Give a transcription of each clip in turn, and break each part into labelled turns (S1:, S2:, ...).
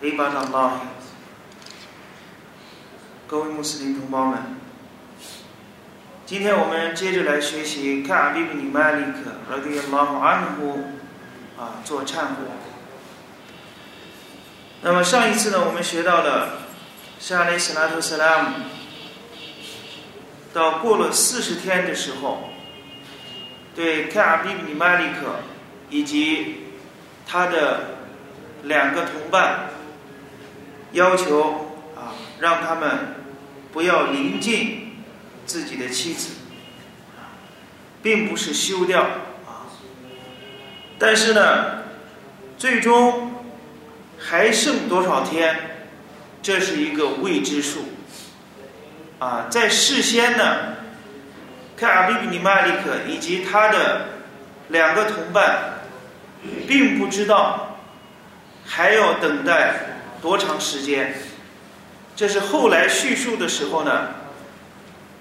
S1: 你把长毛。各位穆斯林同胞们，今天我们接着来学习卡比比尼玛利克和迪个马哈安哈啊做忏悔。那么上一次呢，我们学到了沙勒斯拉图萨拉姆。到过了四十天的时候，对卡比比尼玛利克以及他的两个同伴。要求啊，让他们不要临近自己的妻子，并不是休掉啊，但是呢，最终。还剩多少天？这是一个未知数。啊，在事先呢，卡尔比比尼麦利克以及他的两个同伴，并不知道还要等待多长时间。这是后来叙述的时候呢，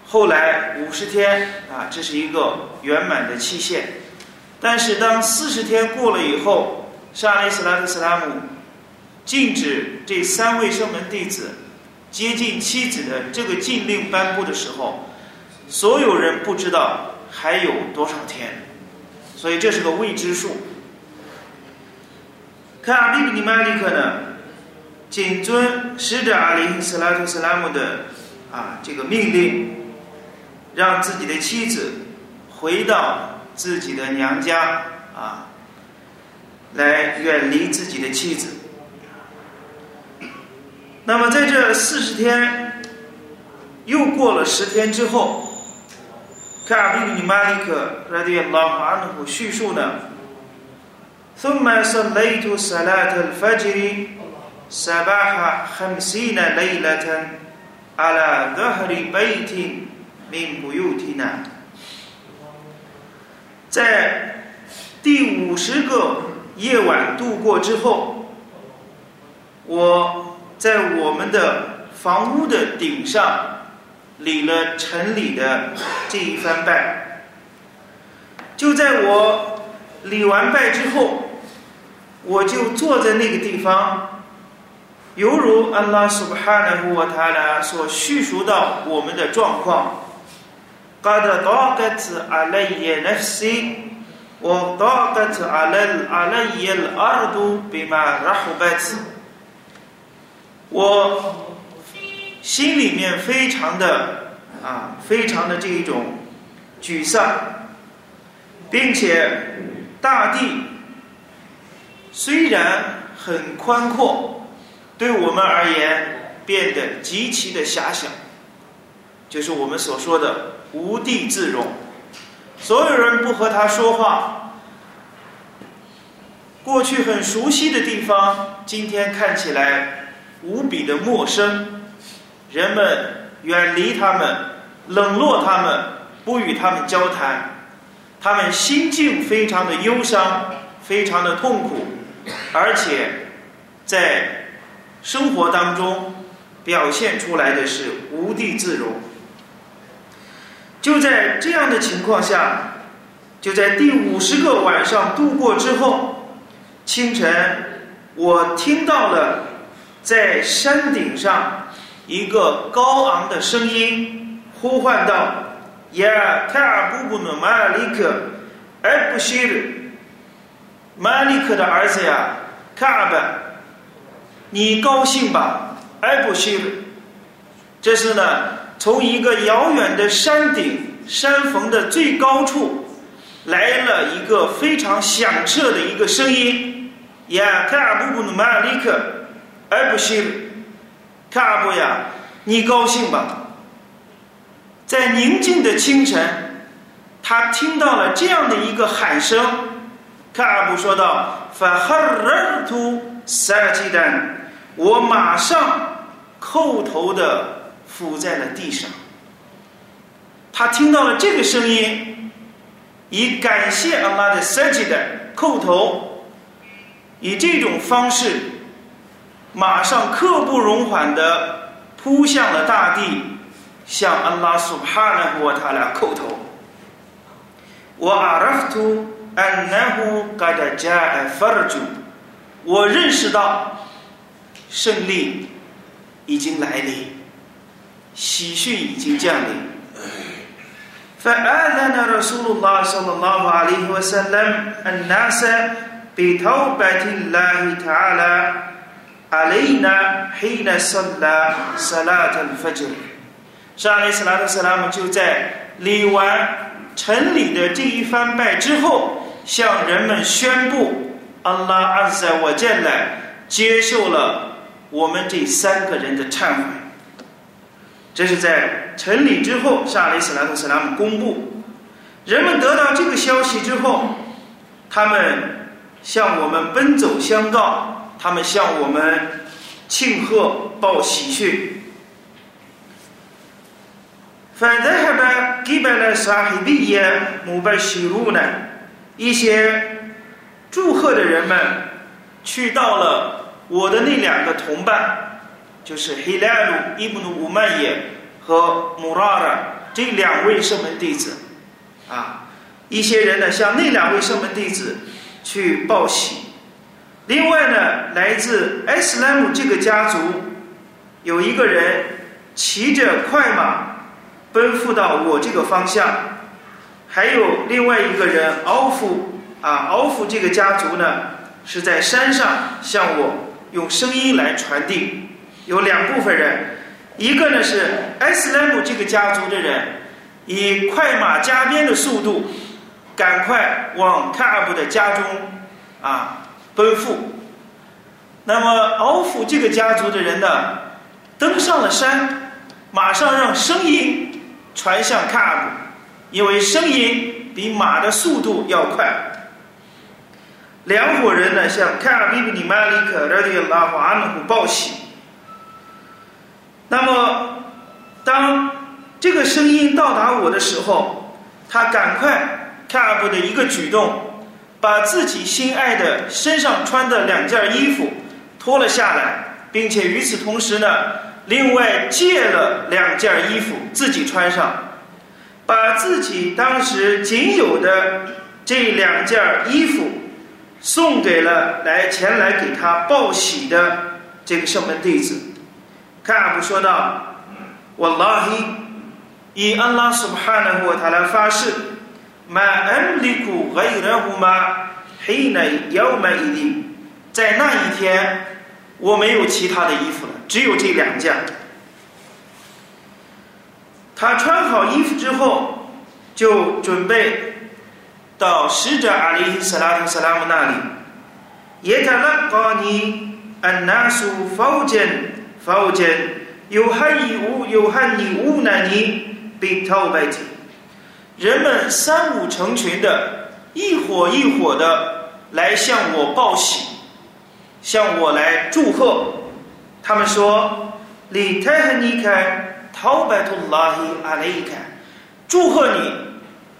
S1: 后来五十天啊，这是一个圆满的期限。但是当四十天过了以后，沙利斯拉克斯拉姆。禁止这三位圣门弟子接近妻子的这个禁令颁布的时候，所有人不知道还有多少天，所以这是个未知数。看阿比比尼麦利克呢，谨遵使者阿里斯拉图斯拉姆的啊这个命令，让自己的妻子回到自己的娘家啊，来远离自己的妻子。那么在这四十天又过了十天之后，卡尔比比尼马利克拉迪亚拉马努叙述呢，ثم صليت صلاة الفجر صباح خمسين ليلة على ظهر بيت من بيوتنا，在第五十个夜晚度过之后，我。在我们的房屋的顶上礼了城里的这一番拜，就在我礼完拜之后，我就坐在那个地方， 犹如安拉苏巴哈纳乌塔拉所叙述到我们的状况。قد ضاقت علي نفسي وضاقت على علي الأرض بما رحبت 我心里面非常的啊，非常的这一种沮丧，并且大地虽然很宽阔， 对我们而言变得极其的狭小，就是我们所说的无地自容，所有人不和他说话，过去很熟悉的地方，今天看起来。无比的陌生，人们远离他们，冷落他们，不与他们交谈，他们心境非常的忧伤，非常的痛苦，而且在生活当中表现出来的是无地自容。就在这样的情况下，就在第五十个晚上度过之后，清晨，我听到了。在山顶上，一个高昂的声音呼唤道：“呀，卡尔布布努马利克，艾布希尔，马利克的儿子呀，卡尔本，你高兴吧？艾布希尔，这是呢，从一个遥远的山顶山峰的最高处，来了一个非常响彻的一个声音：呀，卡尔布布努马利克。”而不是，卡布呀，你高兴吧？在宁静的清晨，他听到了这样的一个喊声。卡布说道：“法哈尔图撒鸡蛋，我马上叩头的伏在了地上。他听到了这个声音，以感谢阿拉的撒鸡蛋叩头，以这种方式，马上刻不容缓的扑向了大地，向阿拉苏哈纳和他俩叩头。我阿拉夫图安纳胡嘎达加艾法尔。我认识到胜利已经来临，喜讯已经降临。فآذن رسول الله صلى الله عليه وسلم الناس بتوبة الله تعالى علينا حين صلى صلاة الفجر。上阿里斯拉特·斯拉姆就在礼完城里的这一番拜之后，向人们宣布。 阿拉阿塞我见来接受了我们这三个人的忏悔，这是在城里之后，沙利斯兰特斯拉姆公布，人们得到这个消息之后，他们向我们奔走相告，他们向我们庆贺报喜讯。فذهب قبل صاحبي مبشرون 一些。 祝贺的人们去到了我的那两个同伴，就是 Hilal ibn Umayy 和 Murara 这两位圣门弟子啊。一些人呢向那两位圣门弟子去报喜。另外呢，来自 s 拉姆这个家族有一个人骑着快马奔赴到我这个方向，还有另外一个人奥夫。啊，敖夫这个家族呢，是在山上向我用声音来传递。有两部分人，一个呢是埃斯莱姆这个家族的人，以快马加鞭的速度，赶快往卡布的家中啊奔赴。那么敖夫这个家族的人呢，登上了山，马上让声音传向卡布，因为声音比马的速度要快。两伙人呢向卡尔比布尼马里克拉迪拉华阿努报喜。那么，当这个声音到达我的时候，他赶快卡尔布的一个举动，把自己心爱的身上穿的两件衣服脱了下来，并且与此同时呢，另外借了两件衣服自己穿上，把自己当时仅有的这两件衣服。送给了来前来给他报喜的这个圣门弟子，卡阿布说道：“我拉希以安拉苏哈纳和他来发誓，满恩里库和伊人胡马黑乃要买一定，在那一天我没有其他的衣服了，只有这两件。他穿好衣服之后，就准备。”到使者阿里·斯拉特·斯拉姆那里，耶塔拉高尼安纳苏否见否见，有汉尼乌有汉尼乌南尼被逃白体，人们三五成群的，一伙一伙的来向我报喜，向我来祝贺。他们说：“李泰汉尼凯逃白图拉希阿雷凯，祝贺你。”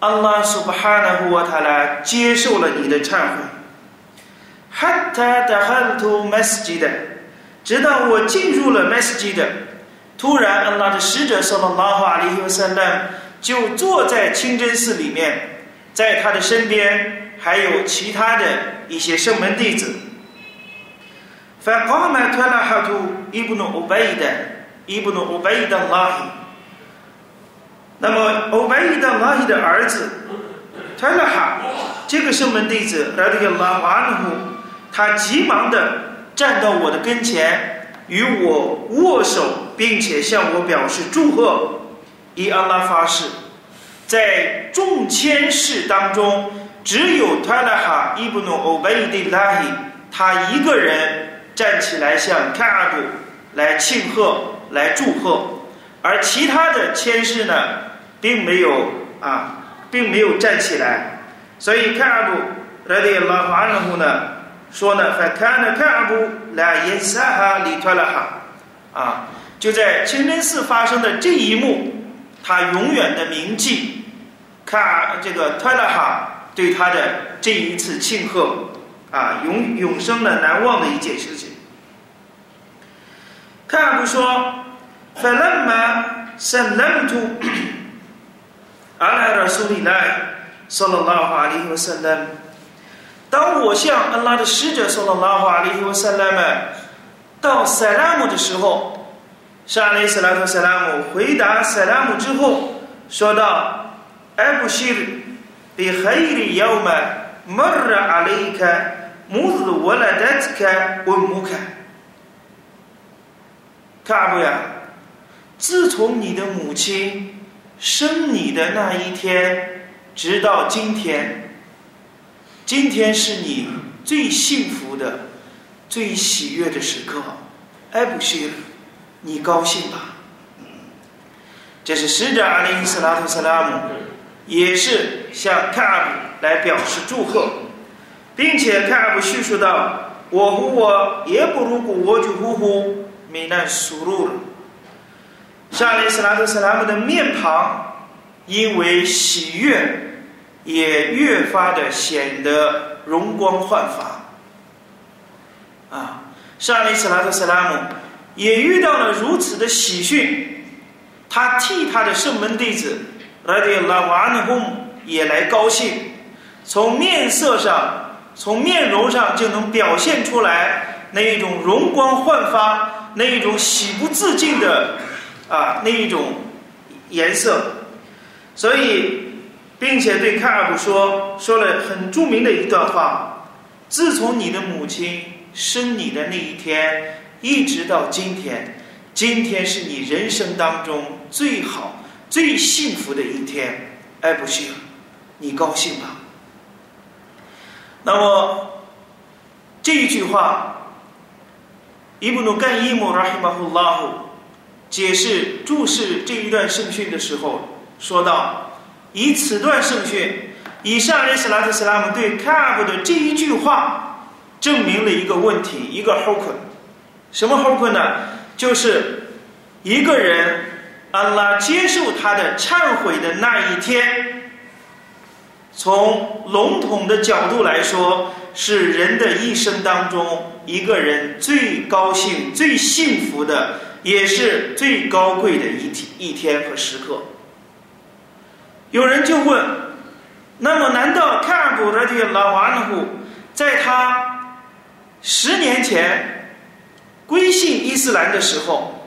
S1: 安拉苏巴哈纳胡瓦塔拉接受了你的忏悔。哈塔达哈图麦斯吉的，直到我进入了麦斯吉的，突然安拉的使者说了拉哈里和三难就坐在清真寺里面，在他的身边还有其他的一些圣门弟子。فقام طلحة ابن عبيد ابن عبيد الله 那么，欧白伊的拉伊的儿子泰勒哈，这个圣门弟子来到拉瓦努，他急忙的站到我的跟前，与我握手，并且向我表示祝贺。以安拉发誓，在众千世当中，只有泰勒哈伊布努欧白伊的拉伊，他一个人站起来向卡阿布来庆贺，来祝贺。而其他的谦士呢，并没有啊，并没有站起来。所以卡布拉迪拉法尔后呢说呢，在卡那卡布来耶萨哈里托拉哈啊，就在清真寺发生的这一幕，他永远的铭记看这个托拉哈对他的这一次庆贺啊，永永生的难忘的一件事情。卡布说。，فلما سلمت على رسول الله صلى الله عليه وسلم，当我向安拉的使者 صلى الله عليه وسلم 到塞拉姆的时候，沙利斯拉特塞拉姆回答塞拉姆之后，说道：“艾布希尔，比黑里要么莫尔阿雷克穆兹沃拉德特克温穆克。”卡布呀， 自从你的母亲生你的那一天，直到今天，今天是你最幸福的、最喜悦的时刻。艾布希，你高兴吧？这是使者阿里斯拉特斯拉姆，也是向卡布来表示祝贺，并且卡布叙述道：“我和我也不如果我就呼呼。”米难输入了，沙利斯拉特斯拉姆的面庞因为喜悦，也越发的显得容光焕发。啊，沙利斯拉特斯拉姆也遇到了如此的喜讯，他替他的圣门弟子拉迪拉瓦尼洪也来高兴，从面色上，从面容上就能表现出来那一种容光焕发。那一种喜不自禁的啊，那一种颜色，所以，并且对卡尔布说说了很著名的一段话：自从你的母亲生你的那一天，一直到今天，今天是你人生当中最好、最幸福的一天。艾布希，你高兴吗？那么这一句话。伊布努干伊姆拉希马胡拉胡解释注释这一段圣训的时候说道：“以此段圣训，以上列斯拉特斯拉姆对卡布的这一句话，证明了一个问题，一个 h o k 什么 h o k 呢？就是一个人安拉接受他的忏悔的那一天，从笼统的角度来说。”是人的一生当中一个人最高兴、最幸福的，也是最高贵的一天一天和时刻。有人就问：那么，难道卡尔布的这个老瓦努古，在他十年前归信伊斯兰的时候，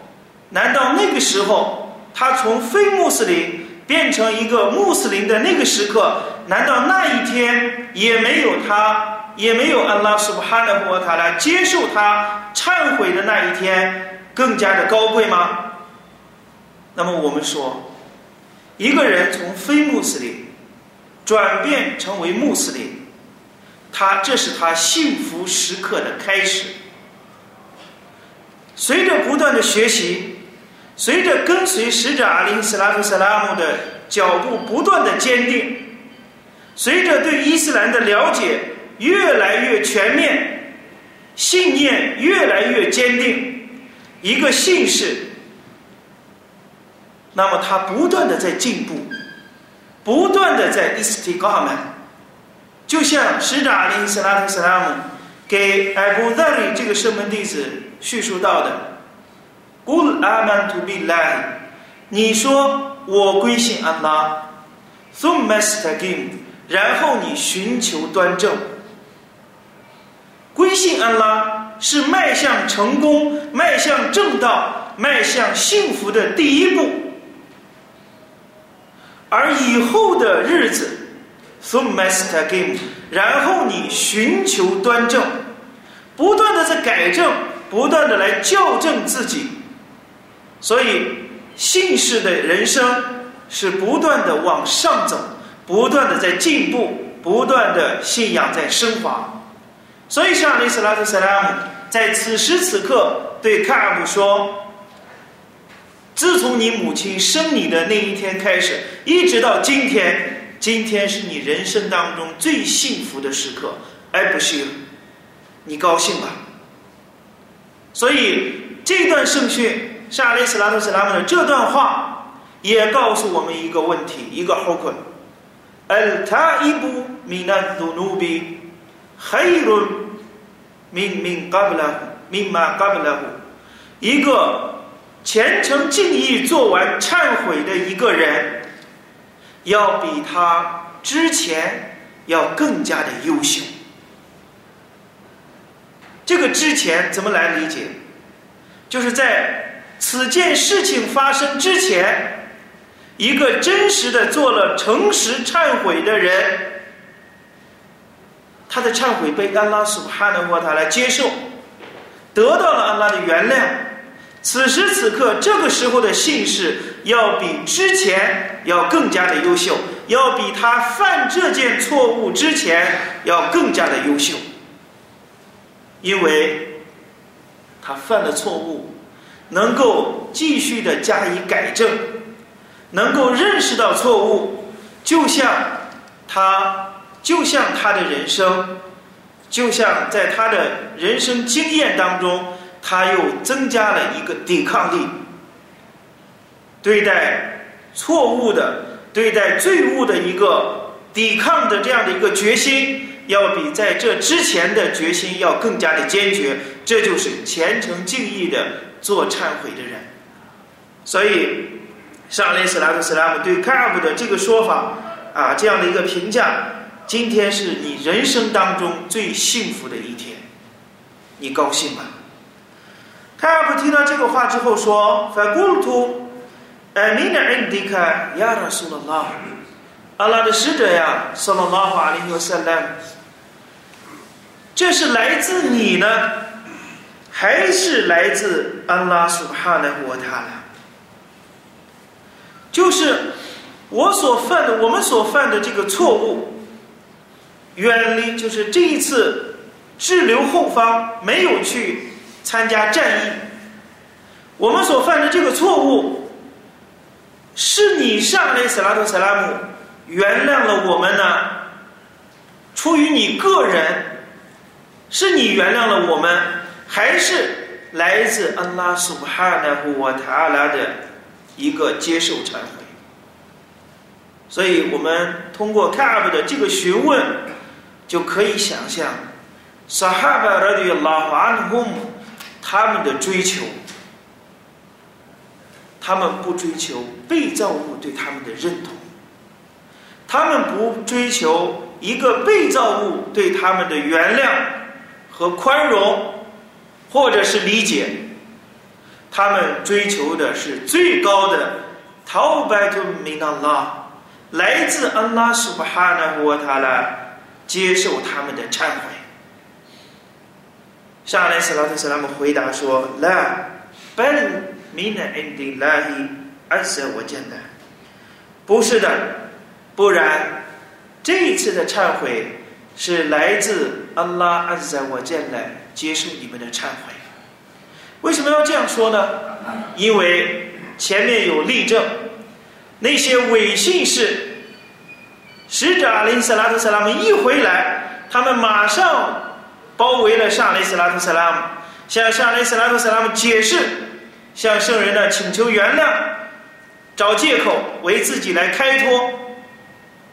S1: 难道那个时候他从非穆斯林变成一个穆斯林的那个时刻，难道那一天也没有他？也没有安拉苏布哈纳和他来接受他忏悔的那一天更加的高贵吗？那么我们说，一个人从非穆斯林转变成为穆斯林，他这是他幸福时刻的开始。随着不断的学习，随着跟随使者阿林斯拉夫·萨拉姆的脚步不断的坚定，随着对伊斯兰的了解。越来越全面，信念越来越坚定，一个姓氏，那么他不断的在进步，不断的在伊斯提高曼，就像使者阿里斯拉特斯拉姆给艾布达里这个圣门弟子叙述到的，古阿曼图比来，你说我归信安拉，thum mastagim，然后你寻求端正。归信安拉是迈向成功、迈向正道、迈向幸福的第一步，而以后的日子，so master game，然后你寻求端正，不断的在改正，不断的来校正自己，所以信士的人生是不断的往上走，不断的在进步，不断的信仰在升华。所以，像阿里斯拉特·塞拉姆在此时此刻对卡尔布说：“自从你母亲生你的那一天开始，一直到今天，今天是你人生当中最幸福的时刻。”艾布希尔，你高兴吧。所以这段圣训，沙利斯拉特斯拉姆的这段话，也告诉我们一个问题，一个后果。Al taibu minad dunubi khairun min min qablahu mimma qablahu，一个虔诚敬意做完忏悔的一个人，要比他之前要更加的优秀。这个之前怎么来理解？就是在此件事情发生之前。一个真实的做了诚实忏悔的人，他的忏悔被安拉苏哈的沃塔来接受，得到了安拉的原谅。此时此刻，这个时候的姓氏要比之前要更加的优秀，要比他犯这件错误之前要更加的优秀，因为他犯了错误，能够继续的加以改正。能够认识到错误，就像他，就像他的人生，就像在他的人生经验当中，他又增加了一个抵抗力。对待错误的、对待罪恶的一个抵抗的这样的一个决心，要比在这之前的决心要更加的坚决。这就是虔诚敬意的做忏悔的人。所以。上林斯拉特斯拉姆对卡布的这个说法啊，这样的一个评价，今天是你人生当中最幸福的一天，你高兴吗？卡布听到这个话之后说：“法古鲁图，艾米纳恩迪卡亚拉苏拉，阿拉的使者呀，萨拉法里和萨拉，这是来自你呢，还是来自安拉苏哈的沃塔拉？”就是我所犯的，我们所犯的这个错误，远离就是这一次滞留后方没有去参加战役，我们所犯的这个错误，是你上来斯拉图斯拉姆原谅了我们呢？出于你个人，是你原谅了我们，还是来自安拉苏哈纳胡瓦塔拉的？一个接受忏悔，所以我们通过卡布的这个询问，就可以想象，Sahaba r a d i l a h anhum 他们的追求，他们不追求被造物对他们的认同，他们不追求一个被造物对他们的原谅和宽容，或者是理解，他们追求的是最高的 t a w b a t u m i n ala 来自安拉苏巴哈纳胡瓦塔拉。接受他们的忏悔。上一次拉提斯拉姆回答说：“那，本明能恩的拉伊安舍我见的，不是的，不然，这一次的忏悔是来自阿拉阿舍我见的，接受你们的忏悔。为什么要这样说呢？因为前面有例证，那些伪信士。”使者阿林斯拉特萨拉姆一回来，他们马上包围了沙雷斯拉特萨拉姆，向沙雷斯拉特萨拉姆解释，向圣人呢请求原谅，找借口为自己来开脱，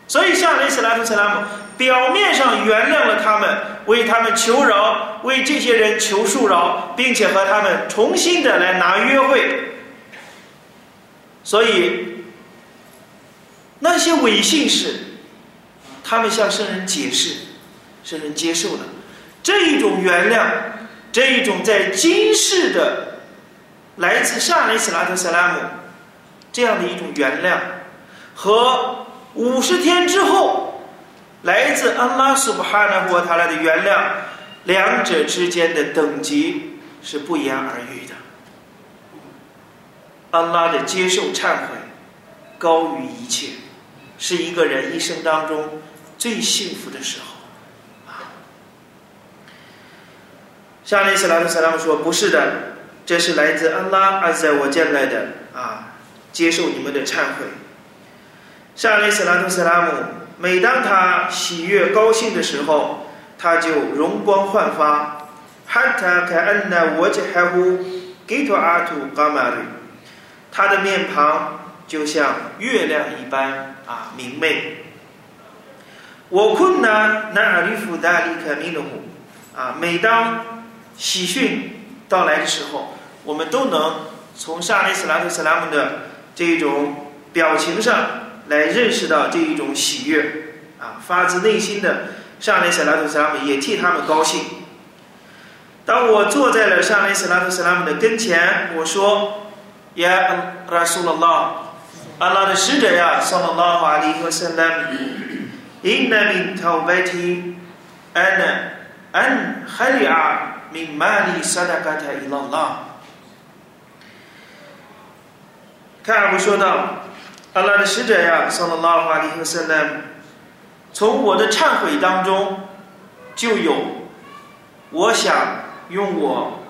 S1: 所以沙雷斯拉特萨拉姆。表面上原谅了他们，为他们求饶，为这些人求恕饶，并且和他们重新的来拿约会。所以那些伪信士，他们向圣人解释，圣人接受了这一种原谅，这一种在今世的来自萨雷斯拉特萨拉姆这样的一种原谅，和五十天之后。来自安拉苏布哈纳霍塔拉的原谅，两者之间的等级是不言而喻的。安拉的接受忏悔高于一切，是一个人一生当中最幸福的时候。啊，沙利斯拉特萨拉姆说：“不是的，这是来自安拉阿在我见来的啊，接受你们的忏悔。”沙利斯拉特萨拉姆。每当他喜悦高兴的时候，他就容光焕发，哈塔凯恩那我杰海呼给托阿图伽马瑞，他的面庞就像月亮一般啊明媚。我困难那阿里夫达里克米努姆啊，每当喜讯到来的时候，我们都能从沙利斯拉特斯拉姆的这一种表情上来认识到这一种喜悦啊，发自内心的沙利斯拉特斯拉姆也替他们高兴。当我坐在了沙利斯拉特斯拉姆的跟前，我说：“呀，拉苏拉拉，阿拉的使者呀，萨拉拉哈里和萨拉姆。” إن من توبتي أنا أن خلع من مالي صدقة إلى الله 卡尔布说道：“阿拉的使者呀，萨拉拉哈里和塞勒姆，从我的忏悔当中就有，我想用我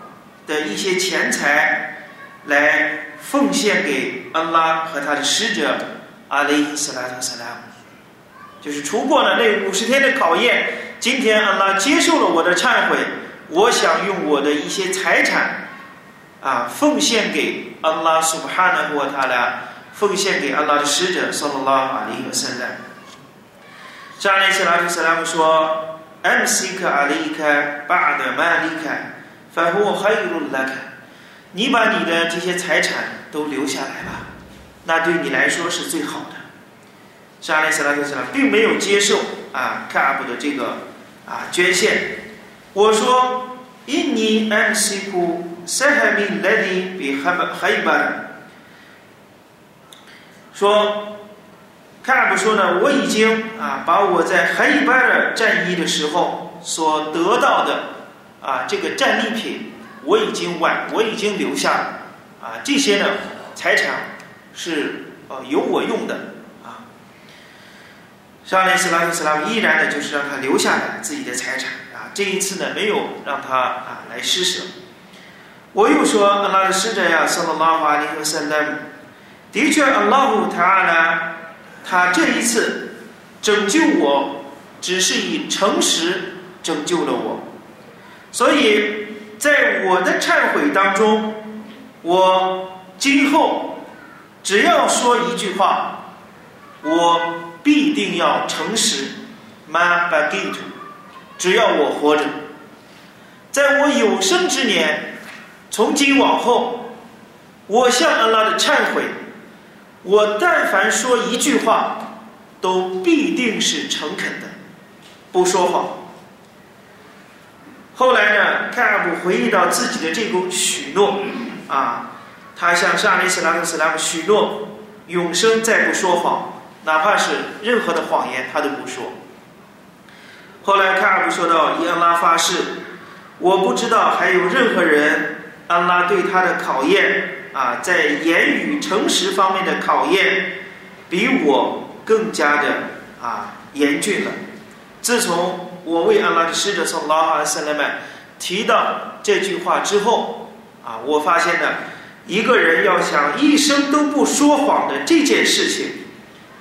S1: 的一些钱财来奉献给安拉和他的使者阿里斯拉特萨拉姆。” 就是除过了那五十天的考验，今天安拉接受了我的忏悔，我想用我的一些财产，啊，奉献给安拉苏布哈纳和他的，奉献给安拉的使者，萨拉拉哈里和圣人。扎内斯拉特斯拉姆说：“M C 克阿里克巴的曼里克，反复还有路拉克，你把你的这些财产都留下来吧，那对你来说是最好的。”沙利斯拉特斯拉并没有接受啊卡布的这个啊捐献。我说：“印尼安西库塞海米莱迪比海巴海巴尔。”说卡布说呢，我已经啊把我在海巴尔战役的时候所得到的啊这个战利品，我已经完，我已经留下了啊这些呢财产是呃由我用的。沙利斯拉特斯拉依然呢，就是让他留下来自己的财产啊。这一次呢，没有让他啊来施舍。我又说，阿拉的使者呀，萨拉拉哈里和萨拉姆，的确，阿拉姆他呢，他这一次拯救我，只是以诚实拯救了我。所以在我的忏悔当中，我今后只要说一句话，我。必定要诚实，ma bagit，只要我活着，在我有生之年，从今往后，我向安拉的忏悔，我但凡说一句话，都必定是诚恳的，不说谎。后来呢，凯尔布回忆到自己的这个许诺，啊，他向沙利斯拉克斯拉姆许诺，永生再不说谎。哪怕是任何的谎言，他都不说。后来卡尔布说到：“伊安拉发誓，我不知道还有任何人，安拉对他的考验啊，在言语诚实方面的考验，比我更加的啊严峻了。自从我为安拉的使者从拉哈塞勒曼提到这句话之后，啊，我发现呢，一个人要想一生都不说谎的这件事情。”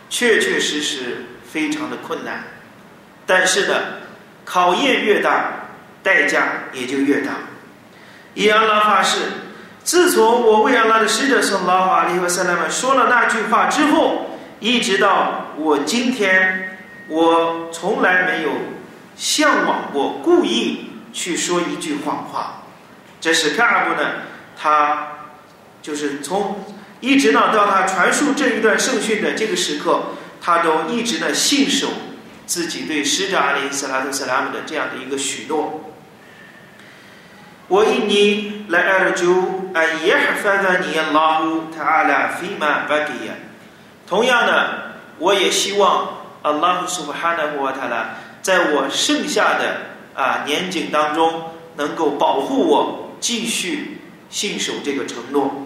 S1: 确确实实非常的困难，但是呢，考验越大，代价也就越大。以安拉发誓，自从我为安拉的使者圣拉法利和塞拉曼说了那句话之后，一直到我今天，我从来没有向往过故意去说一句谎话。这是卡尔布呢，他就是从。一直呢，到他传述这一段圣训的这个时刻，他都一直呢信守自己对使者阿里·斯拉特·斯拉姆的这样的一个许诺。我印尼来阿尔就安耶哈发达尼亚拉乌塔阿拉菲玛巴吉亚。同样呢，我也希望阿拉姆苏布哈纳胡塔拉在我剩下的啊年景当中，能够保护我，继续信守这个承诺。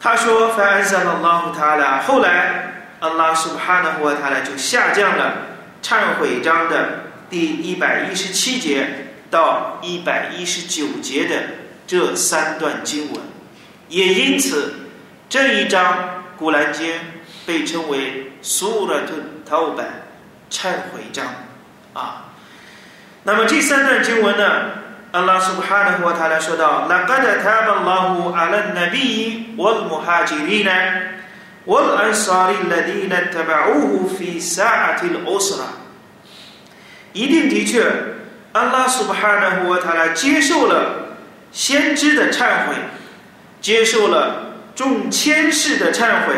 S1: 他说：“凡安萨拉拉塔拉，后来阿拉苏哈纳胡塔拉就下降了忏悔章的第一百一十七节到一百一十九节的这三段经文，也因此这一章古兰经被称为苏拉特陶本忏悔章啊。那么这三段经文呢，阿拉苏哈纳和他来说到：“لقد تاب الله على النبي والمهاجرين والأنصار الذين اتبعوه في ساعة العسرة。”一定的确，阿拉苏哈纳和他来接受了先知的忏悔，接受了众千世的忏悔，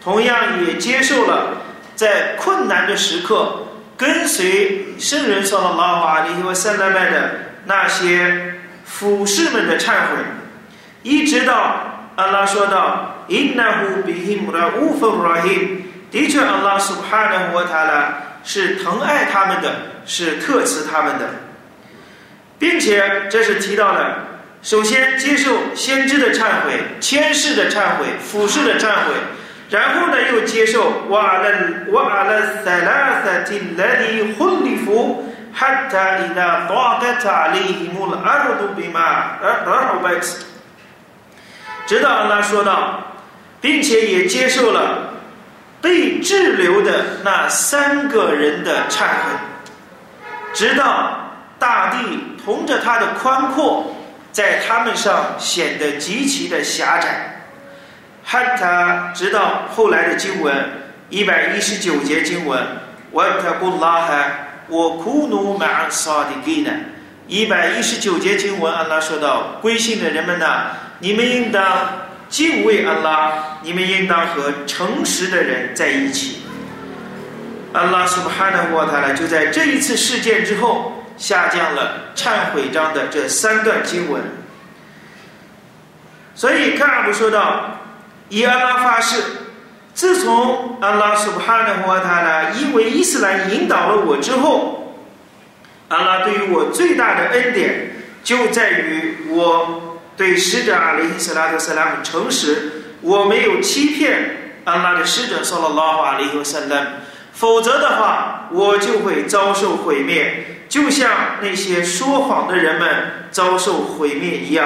S1: 同样也接受了在困难的时刻。跟随圣人说了拉瓦里和塞拉麦的 那些俯士们的忏悔，一直到阿拉说到 “innahu bihim raufur rahim”，的确，阿拉 Subhanahu wa Taala 是疼爱他们的，是特慈他们的，并且这是提到了，首先接受先知的忏悔、千世的忏悔、俯视的忏悔。然后呢，又接受瓦勒瓦勒塞拉塞提勒里婚礼服，直到阿拉说道，并且也接受了被滞留的那三个人的忏悔，直到大地同着他的宽阔，在他们上显得极其的狭窄。哈塔直到后来的经文一百一十九节经文，瓦塔古拉哈我苦努马萨的给呢？一百一十九节经文，安拉说道：归信的人们呐，你们应当敬畏安拉，你们应当和诚实的人在一起。安拉苏哈纳沃塔拉就在这一次事件之后，下降了忏悔章的这三段经文。所以卡阿布说道。以安拉发誓，自从安拉苏哈纳和他呢，因为伊斯兰引导了我之后，安拉对于我最大的恩典就在于我对使者阿里·斯拉特·斯拉姆诚实，我没有欺骗安拉的使者，说了拉法里和萨拉，否则的话，我就会遭受毁灭，就像那些说谎的人们遭受毁灭一样。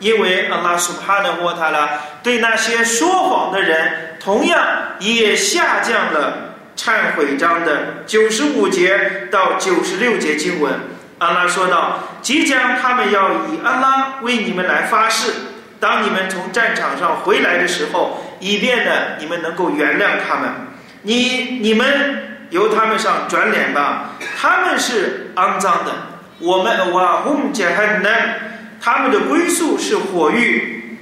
S1: 因为阿拉苏哈的沃塔拉对那些说谎的人，同样也下降了忏悔章的九十五节到九十六节经文。阿拉说道：“即将他们要以阿拉为你们来发誓，当你们从战场上回来的时候，以便呢你们能够原谅他们。你你们由他们上转脸吧，他们是肮脏的。我们瓦洪杰汉呢？”他们的归宿是火狱，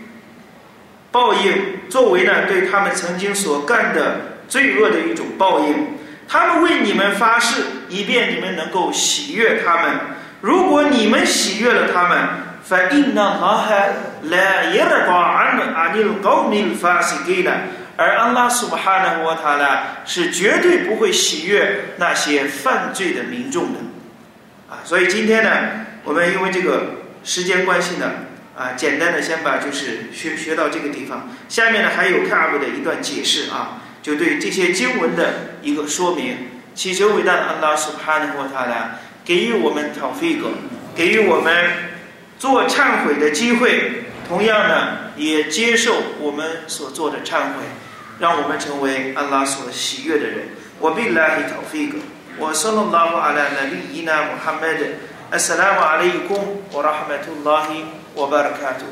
S1: 报应作为呢对他们曾经所干的罪恶的一种报应。他们为你们发誓，以便你们能够喜悦他们。如果你们喜悦了他们，反应呢哈来耶的保安的阿尼高米发西给的，而安拉苏巴哈纳沃塔拉是绝对不会喜悦那些犯罪的民众的。啊，所以今天呢，我们因为这个。时间关系呢，啊，简单的先把就是学学到这个地方。下面呢还有卡布的一段解释啊，就对这些经文的一个说明。祈求伟大的安拉苏哈纳和他来给予我们讨费格，给予我们做忏悔的机会。同样呢，也接受我们所做的忏悔，让我们成为安拉所喜悦的人。我必来讨费格，我圣了拉阿拉那利伊纳穆罕默德。السلام عليكم ورحمة الله وبركاته.